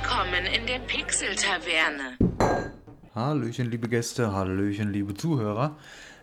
Willkommen in der Pixel-Taverne. Hallöchen, liebe Gäste, Hallöchen, liebe Zuhörer.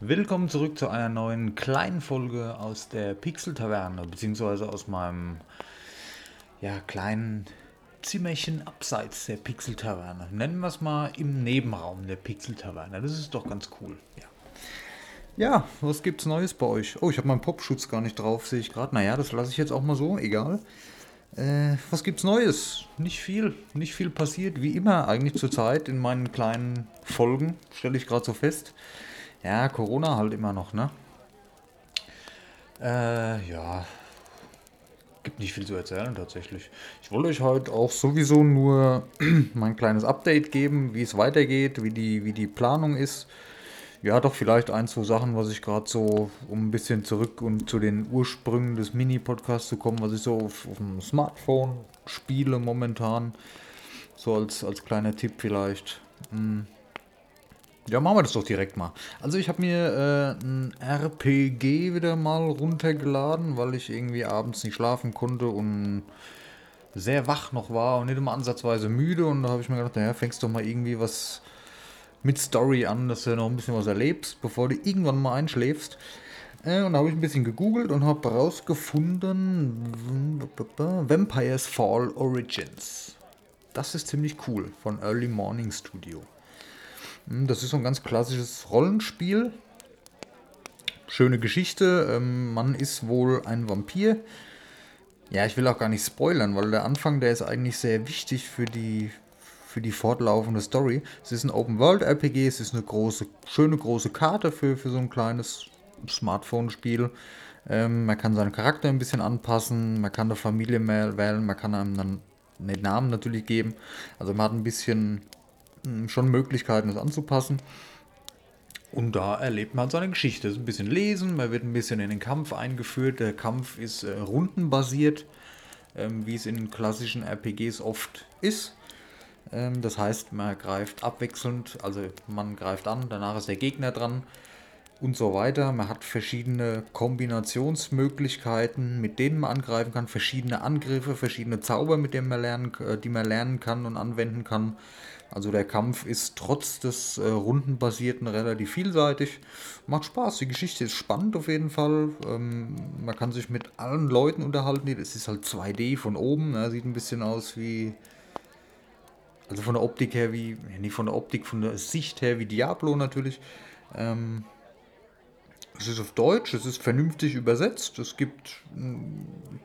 Willkommen zurück zu einer neuen kleinen Folge aus der Pixel-Taverne, beziehungsweise aus meinem ja, kleinen Zimmerchen abseits der Pixel-Taverne. Nennen wir es mal im Nebenraum der Pixel-Taverne. Das ist doch ganz cool. Ja. Ja, was gibt's Neues bei euch? Oh, ich habe meinen Popschutz gar nicht drauf, sehe ich gerade. Naja, das lasse ich jetzt auch mal so, egal. Äh, was gibt's Neues? Nicht viel. Nicht viel passiert, wie immer eigentlich zurzeit in meinen kleinen Folgen, stelle ich gerade so fest. Ja, Corona halt immer noch, ne? Äh, ja. Gibt nicht viel zu erzählen tatsächlich. Ich wollte euch heute auch sowieso nur mein kleines Update geben, wie es weitergeht, wie die, wie die Planung ist. Ja, doch vielleicht ein, zwei Sachen, was ich gerade so, um ein bisschen zurück und zu den Ursprüngen des Mini-Podcasts zu kommen, was ich so auf, auf dem Smartphone spiele momentan. So als, als kleiner Tipp vielleicht. Hm. Ja, machen wir das doch direkt mal. Also ich habe mir äh, ein RPG wieder mal runtergeladen, weil ich irgendwie abends nicht schlafen konnte und sehr wach noch war und nicht immer ansatzweise müde. Und da habe ich mir gedacht, naja, fängst doch mal irgendwie was mit Story an, dass du noch ein bisschen was erlebst, bevor du irgendwann mal einschläfst. Äh, und da habe ich ein bisschen gegoogelt und habe herausgefunden, Vampires Fall Origins. Das ist ziemlich cool von Early Morning Studio. Hm, das ist so ein ganz klassisches Rollenspiel. Schöne Geschichte. Ähm, man ist wohl ein Vampir. Ja, ich will auch gar nicht spoilern, weil der Anfang, der ist eigentlich sehr wichtig für die, für die fortlaufende Story. Es ist ein Open-World-RPG, es ist eine große, schöne große Karte für, für so ein kleines Smartphone-Spiel. Ähm, man kann seinen Charakter ein bisschen anpassen, man kann eine Familie wählen, man kann einem dann einen Namen natürlich geben. Also man hat ein bisschen hm, schon Möglichkeiten, das anzupassen. Und da erlebt man seine Geschichte. Es ist ein bisschen lesen, man wird ein bisschen in den Kampf eingeführt. Der Kampf ist äh, rundenbasiert, ähm, wie es in klassischen RPGs oft ist. Ähm, das heißt, man greift abwechselnd, also man greift an, danach ist der Gegner dran und so weiter. Man hat verschiedene Kombinationsmöglichkeiten, mit denen man angreifen kann, verschiedene Angriffe, verschiedene Zauber, mit denen man lernen, äh, die man lernen kann und anwenden kann. Also der Kampf ist trotz des äh, rundenbasierten relativ vielseitig. Macht Spaß, die Geschichte ist spannend auf jeden Fall. Ähm, man kann sich mit allen Leuten unterhalten. Es ist halt 2D von oben, ne? sieht ein bisschen aus wie also von der Optik her wie, nicht von der Optik, von der Sicht her wie Diablo natürlich. Ähm, es ist auf Deutsch, es ist vernünftig übersetzt. Es gibt einen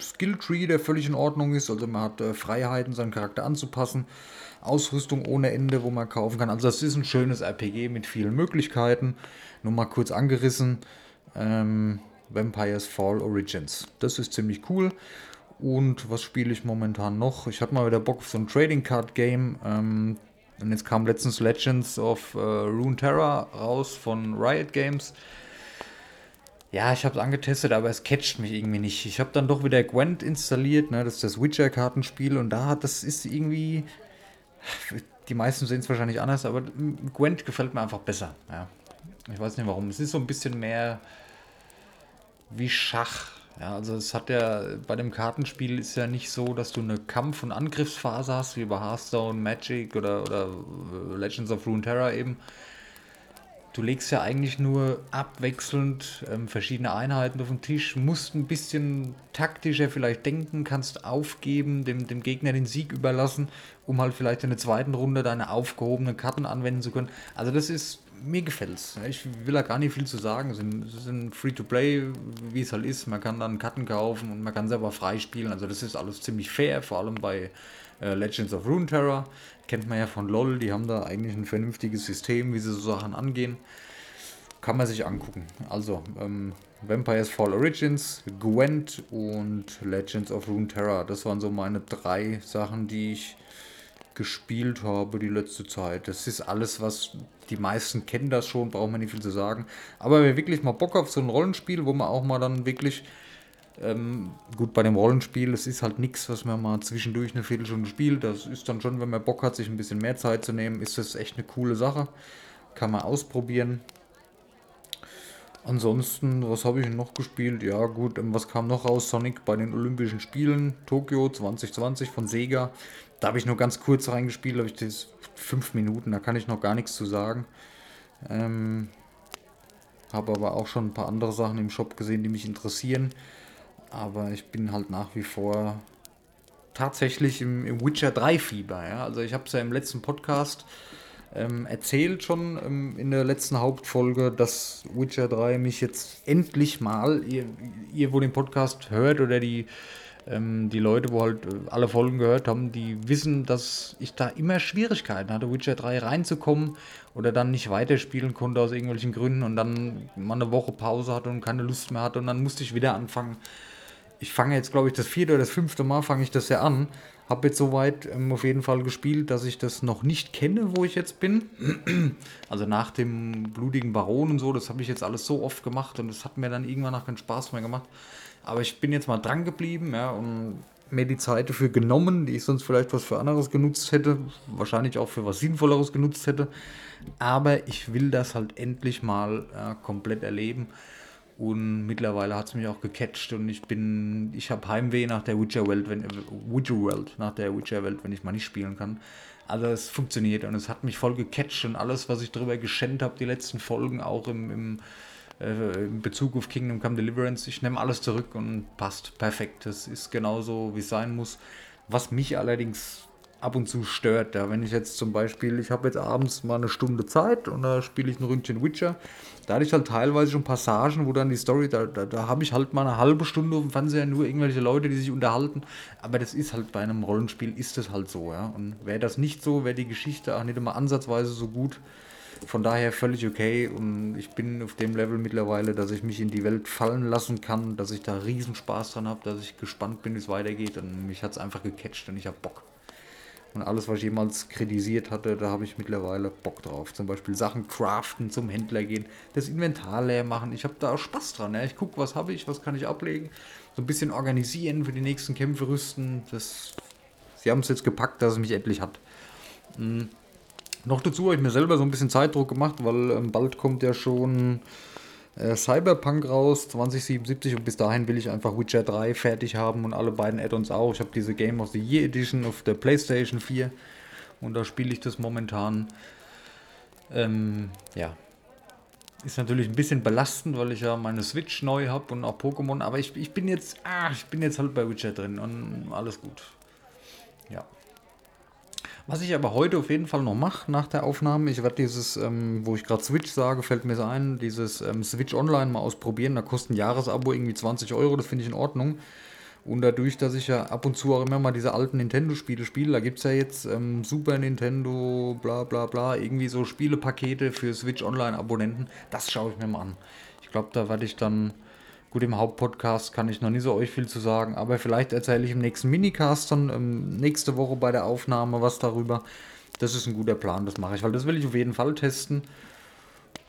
Skilltree, der völlig in Ordnung ist. Also man hat äh, Freiheiten, seinen Charakter anzupassen. Ausrüstung ohne Ende, wo man kaufen kann. Also das ist ein schönes RPG mit vielen Möglichkeiten. Nur mal kurz angerissen. Ähm, Vampires Fall Origins. Das ist ziemlich cool. Und was spiele ich momentan noch? Ich hatte mal wieder Bock auf so ein Trading Card Game. Ähm, und jetzt kam letztens Legends of äh, Runeterra raus von Riot Games. Ja, ich habe es angetestet, aber es catcht mich irgendwie nicht. Ich habe dann doch wieder Gwent installiert, ne? das ist das Witcher-Kartenspiel und da hat das ist irgendwie. Die meisten sehen es wahrscheinlich anders, aber Gwent gefällt mir einfach besser. Ja. Ich weiß nicht warum. Es ist so ein bisschen mehr wie Schach. Ja, also es hat ja bei dem Kartenspiel ist ja nicht so, dass du eine Kampf- und Angriffsphase hast, wie bei Hearthstone, Magic oder, oder Legends of Runeterra eben. Du legst ja eigentlich nur abwechselnd ähm, verschiedene Einheiten auf den Tisch, musst ein bisschen taktischer vielleicht denken, kannst aufgeben, dem, dem Gegner den Sieg überlassen, um halt vielleicht in der zweiten Runde deine aufgehobenen Karten anwenden zu können. Also das ist mir gefällt es. Ich will da gar nicht viel zu sagen. Es ist ein Free-to-Play, wie es halt ist. Man kann dann Karten kaufen und man kann selber freispielen. Also das ist alles ziemlich fair, vor allem bei äh, Legends of Runeterra. Kennt man ja von LOL, die haben da eigentlich ein vernünftiges System, wie sie so Sachen angehen. Kann man sich angucken. Also, ähm, Vampires Fall Origins, Gwent und Legends of Runeterra. Das waren so meine drei Sachen, die ich gespielt habe die letzte Zeit. Das ist alles, was die meisten kennen das schon, braucht man nicht viel zu sagen. Aber wer wirklich mal Bock auf so ein Rollenspiel, wo man auch mal dann wirklich, ähm, gut, bei dem Rollenspiel, es ist halt nichts, was man mal zwischendurch eine Viertelstunde spielt. Das ist dann schon, wenn man Bock hat, sich ein bisschen mehr Zeit zu nehmen, ist das echt eine coole Sache. Kann man ausprobieren. Ansonsten, was habe ich noch gespielt? Ja, gut, ähm, was kam noch raus? Sonic bei den Olympischen Spielen, Tokio 2020 von Sega. Da habe ich nur ganz kurz reingespielt, habe ich das fünf Minuten, da kann ich noch gar nichts zu sagen. Ähm, habe aber auch schon ein paar andere Sachen im Shop gesehen, die mich interessieren. Aber ich bin halt nach wie vor tatsächlich im, im Witcher 3 Fieber. Ja? Also ich habe es ja im letzten Podcast ähm, erzählt schon ähm, in der letzten Hauptfolge, dass Witcher 3 mich jetzt endlich mal, ihr, ihr wo den Podcast hört oder die, ähm, die Leute, wo halt äh, alle Folgen gehört haben, die wissen, dass ich da immer Schwierigkeiten hatte, Witcher 3 reinzukommen oder dann nicht weiterspielen konnte aus irgendwelchen Gründen und dann mal eine Woche Pause hatte und keine Lust mehr hatte und dann musste ich wieder anfangen. Ich fange jetzt, glaube ich, das vierte oder das fünfte Mal fange ich das ja an habe jetzt soweit ähm, auf jeden Fall gespielt, dass ich das noch nicht kenne, wo ich jetzt bin. Also nach dem blutigen Baron und so, das habe ich jetzt alles so oft gemacht und das hat mir dann irgendwann auch keinen Spaß mehr gemacht. Aber ich bin jetzt mal dran geblieben ja, und mir die Zeit dafür genommen, die ich sonst vielleicht was für anderes genutzt hätte, wahrscheinlich auch für was Sinnvolleres genutzt hätte. Aber ich will das halt endlich mal ja, komplett erleben. Und mittlerweile hat es mich auch gecatcht und ich bin, ich habe Heimweh nach der Witcher-Welt, wenn Witcher-Welt, nach der Witcher-Welt, wenn ich mal nicht spielen kann. Also es funktioniert und es hat mich voll gecatcht und alles, was ich darüber geschenkt habe, die letzten Folgen, auch im, im, äh, in Bezug auf Kingdom Come Deliverance, ich nehme alles zurück und passt perfekt. Das ist genauso, wie es sein muss. Was mich allerdings ab und zu stört. Ja. Wenn ich jetzt zum Beispiel, ich habe jetzt abends mal eine Stunde Zeit und da spiele ich ein Ründchen Witcher. Da hatte ich halt teilweise schon Passagen, wo dann die Story, da, da, da habe ich halt mal eine halbe Stunde auf dem Fernseher nur irgendwelche Leute, die sich unterhalten. Aber das ist halt bei einem Rollenspiel, ist das halt so. Ja. Und wäre das nicht so, wäre die Geschichte auch nicht immer ansatzweise so gut. Von daher völlig okay und ich bin auf dem Level mittlerweile, dass ich mich in die Welt fallen lassen kann, dass ich da riesen Spaß dran habe, dass ich gespannt bin, wie es weitergeht und mich hat es einfach gecatcht und ich habe Bock. Und alles, was ich jemals kritisiert hatte, da habe ich mittlerweile Bock drauf. Zum Beispiel Sachen craften, zum Händler gehen, das Inventar leer machen. Ich habe da auch Spaß dran. Ja. Ich gucke, was habe ich, was kann ich ablegen. So ein bisschen organisieren für die nächsten Kämpfe rüsten. Das, sie haben es jetzt gepackt, dass es mich endlich hat. Mhm. Noch dazu habe ich mir selber so ein bisschen Zeitdruck gemacht, weil ähm, bald kommt ja schon äh, Cyberpunk raus, 2077 und bis dahin will ich einfach Witcher 3 fertig haben und alle beiden Add-ons auch. Ich habe diese Game of the Year Edition auf der PlayStation 4 und da spiele ich das momentan. Ähm, ja. Ist natürlich ein bisschen belastend, weil ich ja meine Switch neu habe und auch Pokémon, aber ich, ich bin jetzt, ah, ich bin jetzt halt bei Witcher drin und alles gut. Ja. Was ich aber heute auf jeden Fall noch mache nach der Aufnahme, ich werde dieses, ähm, wo ich gerade Switch sage, fällt mir so ein, dieses ähm, Switch Online mal ausprobieren. Da kostet ein Jahresabo irgendwie 20 Euro, das finde ich in Ordnung. Und dadurch, dass ich ja ab und zu auch immer mal diese alten Nintendo-Spiele spiele, da gibt es ja jetzt ähm, Super Nintendo, bla bla bla, irgendwie so Spielepakete für Switch Online-Abonnenten. Das schaue ich mir mal an. Ich glaube, da werde ich dann Gut, im Hauptpodcast kann ich noch nicht so euch viel zu sagen, aber vielleicht erzähle ich im nächsten Minicast dann ähm, nächste Woche bei der Aufnahme was darüber. Das ist ein guter Plan, das mache ich, weil das will ich auf jeden Fall testen.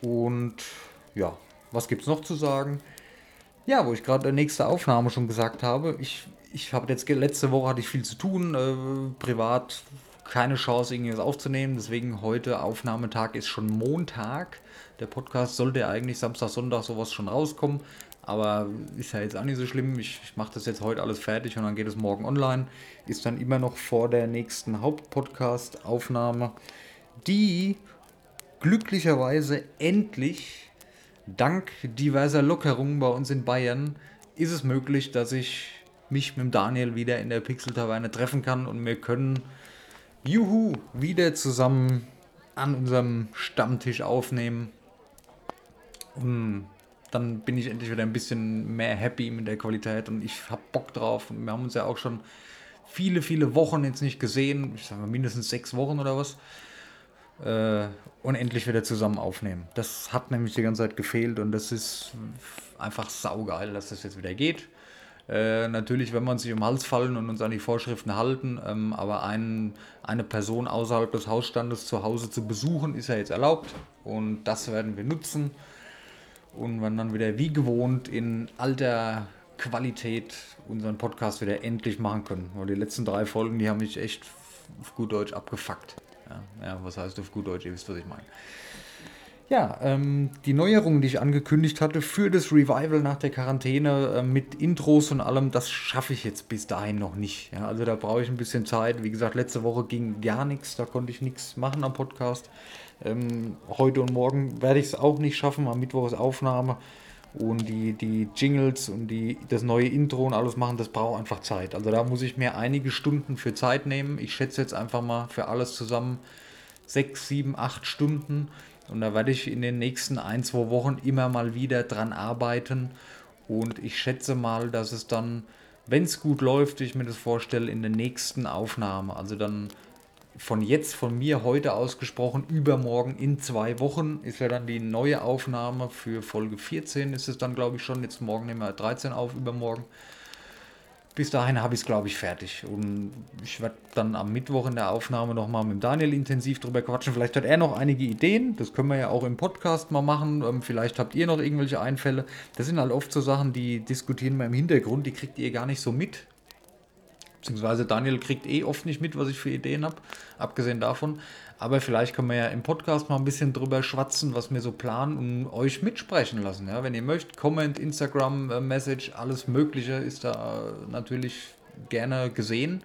Und ja, was gibt es noch zu sagen? Ja, wo ich gerade der nächste Aufnahme schon gesagt habe, ich, ich habe jetzt letzte Woche hatte ich viel zu tun, äh, privat keine Chance, irgendwas aufzunehmen. Deswegen heute Aufnahmetag ist schon Montag. Der Podcast sollte eigentlich Samstag, Sonntag sowas schon rauskommen. Aber ist ja jetzt auch nicht so schlimm. Ich, ich mache das jetzt heute alles fertig und dann geht es morgen online. Ist dann immer noch vor der nächsten Hauptpodcast-Aufnahme, die glücklicherweise endlich dank diverser Lockerungen bei uns in Bayern ist es möglich, dass ich mich mit Daniel wieder in der Pixel-Taverne treffen kann und wir können, juhu, wieder zusammen an unserem Stammtisch aufnehmen. Und dann bin ich endlich wieder ein bisschen mehr happy mit der Qualität und ich habe Bock drauf. Wir haben uns ja auch schon viele, viele Wochen jetzt nicht gesehen. Ich sage mal mindestens sechs Wochen oder was. Äh, und endlich wieder zusammen aufnehmen. Das hat nämlich die ganze Zeit gefehlt und das ist einfach saugeil, dass das jetzt wieder geht. Äh, natürlich, wenn man sich um Hals fallen und uns an die Vorschriften halten, ähm, aber ein, eine Person außerhalb des Hausstandes zu Hause zu besuchen, ist ja jetzt erlaubt und das werden wir nutzen und man dann wieder wie gewohnt in alter Qualität unseren Podcast wieder endlich machen können. Weil die letzten drei Folgen, die haben mich echt auf gut Deutsch abgefuckt. Ja, ja was heißt auf gut Deutsch? Ihr wisst, was ich meine. Ja, ähm, die Neuerungen, die ich angekündigt hatte für das Revival nach der Quarantäne äh, mit Intros und allem, das schaffe ich jetzt bis dahin noch nicht. Ja, also da brauche ich ein bisschen Zeit. Wie gesagt, letzte Woche ging gar nichts, da konnte ich nichts machen am Podcast. Ähm, heute und morgen werde ich es auch nicht schaffen, am Mittwoch ist Aufnahme und die, die Jingles und die, das neue Intro und alles machen, das braucht einfach Zeit. Also da muss ich mir einige Stunden für Zeit nehmen. Ich schätze jetzt einfach mal für alles zusammen sechs, sieben, acht Stunden. Und da werde ich in den nächsten ein, zwei Wochen immer mal wieder dran arbeiten. Und ich schätze mal, dass es dann, wenn es gut läuft, ich mir das vorstelle, in der nächsten Aufnahme, also dann von jetzt, von mir heute ausgesprochen, übermorgen in zwei Wochen ist ja dann die neue Aufnahme für Folge 14, ist es dann glaube ich schon. Jetzt morgen nehmen wir 13 auf, übermorgen bis dahin habe ich es, glaube ich, fertig. Und ich werde dann am Mittwoch in der Aufnahme nochmal mit Daniel intensiv drüber quatschen. Vielleicht hat er noch einige Ideen. Das können wir ja auch im Podcast mal machen. Ähm, vielleicht habt ihr noch irgendwelche Einfälle. Das sind halt oft so Sachen, die diskutieren wir im Hintergrund. Die kriegt ihr gar nicht so mit. Beziehungsweise Daniel kriegt eh oft nicht mit, was ich für Ideen habe. Abgesehen davon. Aber vielleicht können wir ja im Podcast mal ein bisschen drüber schwatzen, was wir so planen und euch mitsprechen lassen. Ja? Wenn ihr möchtet, Comment, Instagram, äh, Message, alles Mögliche ist da äh, natürlich gerne gesehen.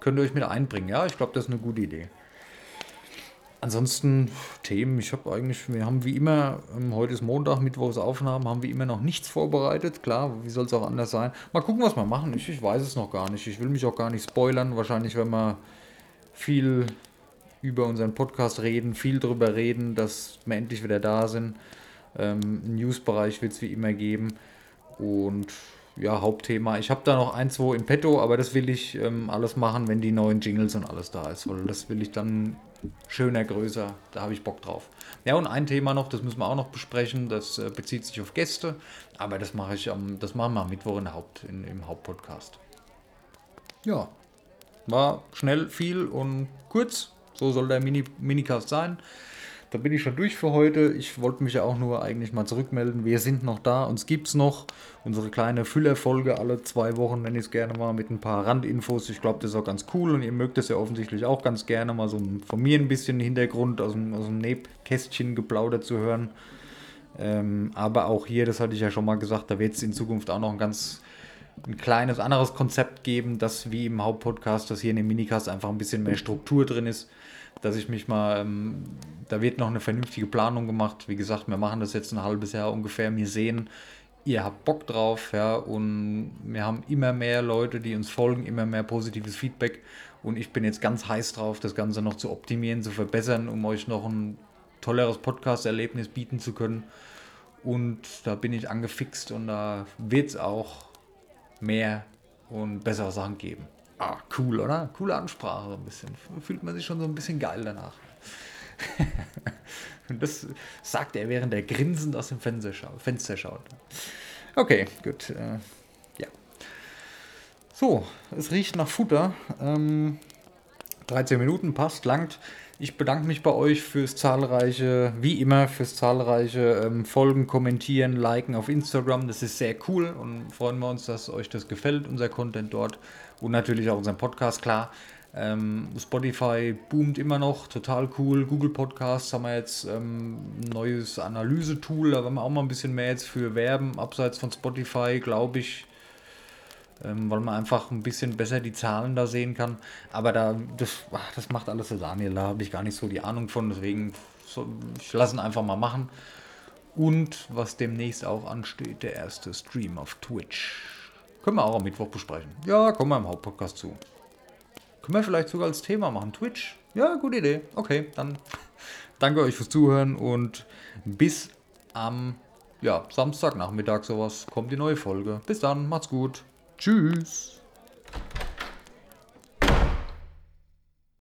Könnt ihr euch mit einbringen. Ja, ich glaube, das ist eine gute Idee. Ansonsten Themen, ich habe eigentlich, wir haben wie immer, ähm, heute ist Montag, Mittwochs Aufnahmen, haben wir immer noch nichts vorbereitet. Klar, wie soll es auch anders sein? Mal gucken, was wir machen. Ich, ich weiß es noch gar nicht. Ich will mich auch gar nicht spoilern. Wahrscheinlich, wenn wir viel über unseren Podcast reden, viel darüber reden, dass wir endlich wieder da sind. Ähm, Newsbereich wird es wie immer geben. Und ja, Hauptthema. Ich habe da noch ein, zwei im Petto, aber das will ich ähm, alles machen, wenn die neuen Jingles und alles da ist. Weil das will ich dann schöner, größer. Da habe ich Bock drauf. Ja, und ein Thema noch, das müssen wir auch noch besprechen. Das äh, bezieht sich auf Gäste. Aber das mache ich am, das machen wir am Mittwoch in Haupt, in, im Hauptpodcast. Ja, war schnell, viel und kurz. So soll der Mini Minicast sein. Da bin ich schon durch für heute. Ich wollte mich ja auch nur eigentlich mal zurückmelden. Wir sind noch da, uns gibt es noch. Unsere kleine Füllerfolge alle zwei Wochen, nenne ich es gerne mal, mit ein paar Randinfos. Ich glaube, das ist auch ganz cool und ihr mögt es ja offensichtlich auch ganz gerne, mal so von mir ein bisschen Hintergrund aus dem, aus dem Nebkästchen geplaudert zu hören. Ähm, aber auch hier, das hatte ich ja schon mal gesagt, da wird es in Zukunft auch noch ein ganz ein kleines anderes Konzept geben, das wie im Hauptpodcast, dass hier in dem Minicast einfach ein bisschen mehr Struktur drin ist, dass ich mich mal, ähm, da wird noch eine vernünftige Planung gemacht. Wie gesagt, wir machen das jetzt ein halbes Jahr ungefähr. Wir sehen, ihr habt Bock drauf, ja, und wir haben immer mehr Leute, die uns folgen, immer mehr positives Feedback. Und ich bin jetzt ganz heiß drauf, das Ganze noch zu optimieren, zu verbessern, um euch noch ein tolleres Podcast-Erlebnis bieten zu können. Und da bin ich angefixt und da wird es auch mehr und bessere Sachen geben. Ah, cool, oder? Coole Ansprache, so ein bisschen. Fühlt man sich schon so ein bisschen geil danach. und das sagt er, während er grinsend aus dem Fenster schaut. Fenster schaut. Okay, gut. Äh, ja. So, es riecht nach Futter. Ähm, 13 Minuten passt, langt. Ich bedanke mich bei euch fürs zahlreiche, wie immer, fürs zahlreiche ähm, Folgen, Kommentieren, Liken auf Instagram. Das ist sehr cool und freuen wir uns, dass euch das gefällt, unser Content dort und natürlich auch unseren Podcast, klar. Ähm, Spotify boomt immer noch, total cool. Google Podcasts haben wir jetzt ähm, ein neues Analysetool, da werden wir auch mal ein bisschen mehr jetzt für werben, abseits von Spotify, glaube ich ähm, weil man einfach ein bisschen besser die Zahlen da sehen kann. Aber da, das, ach, das macht alles der Daniel, da habe ich gar nicht so die Ahnung von, deswegen so, ich lasse ihn einfach mal machen. Und was demnächst auch ansteht, der erste Stream auf Twitch. Können wir auch am Mittwoch besprechen. Ja, kommen wir im Hauptpodcast zu. Können wir vielleicht sogar als Thema machen. Twitch? Ja, gute Idee. Okay, dann danke euch fürs Zuhören und bis am ja, Samstagnachmittag sowas kommt die neue Folge. Bis dann, macht's gut. Tschüss.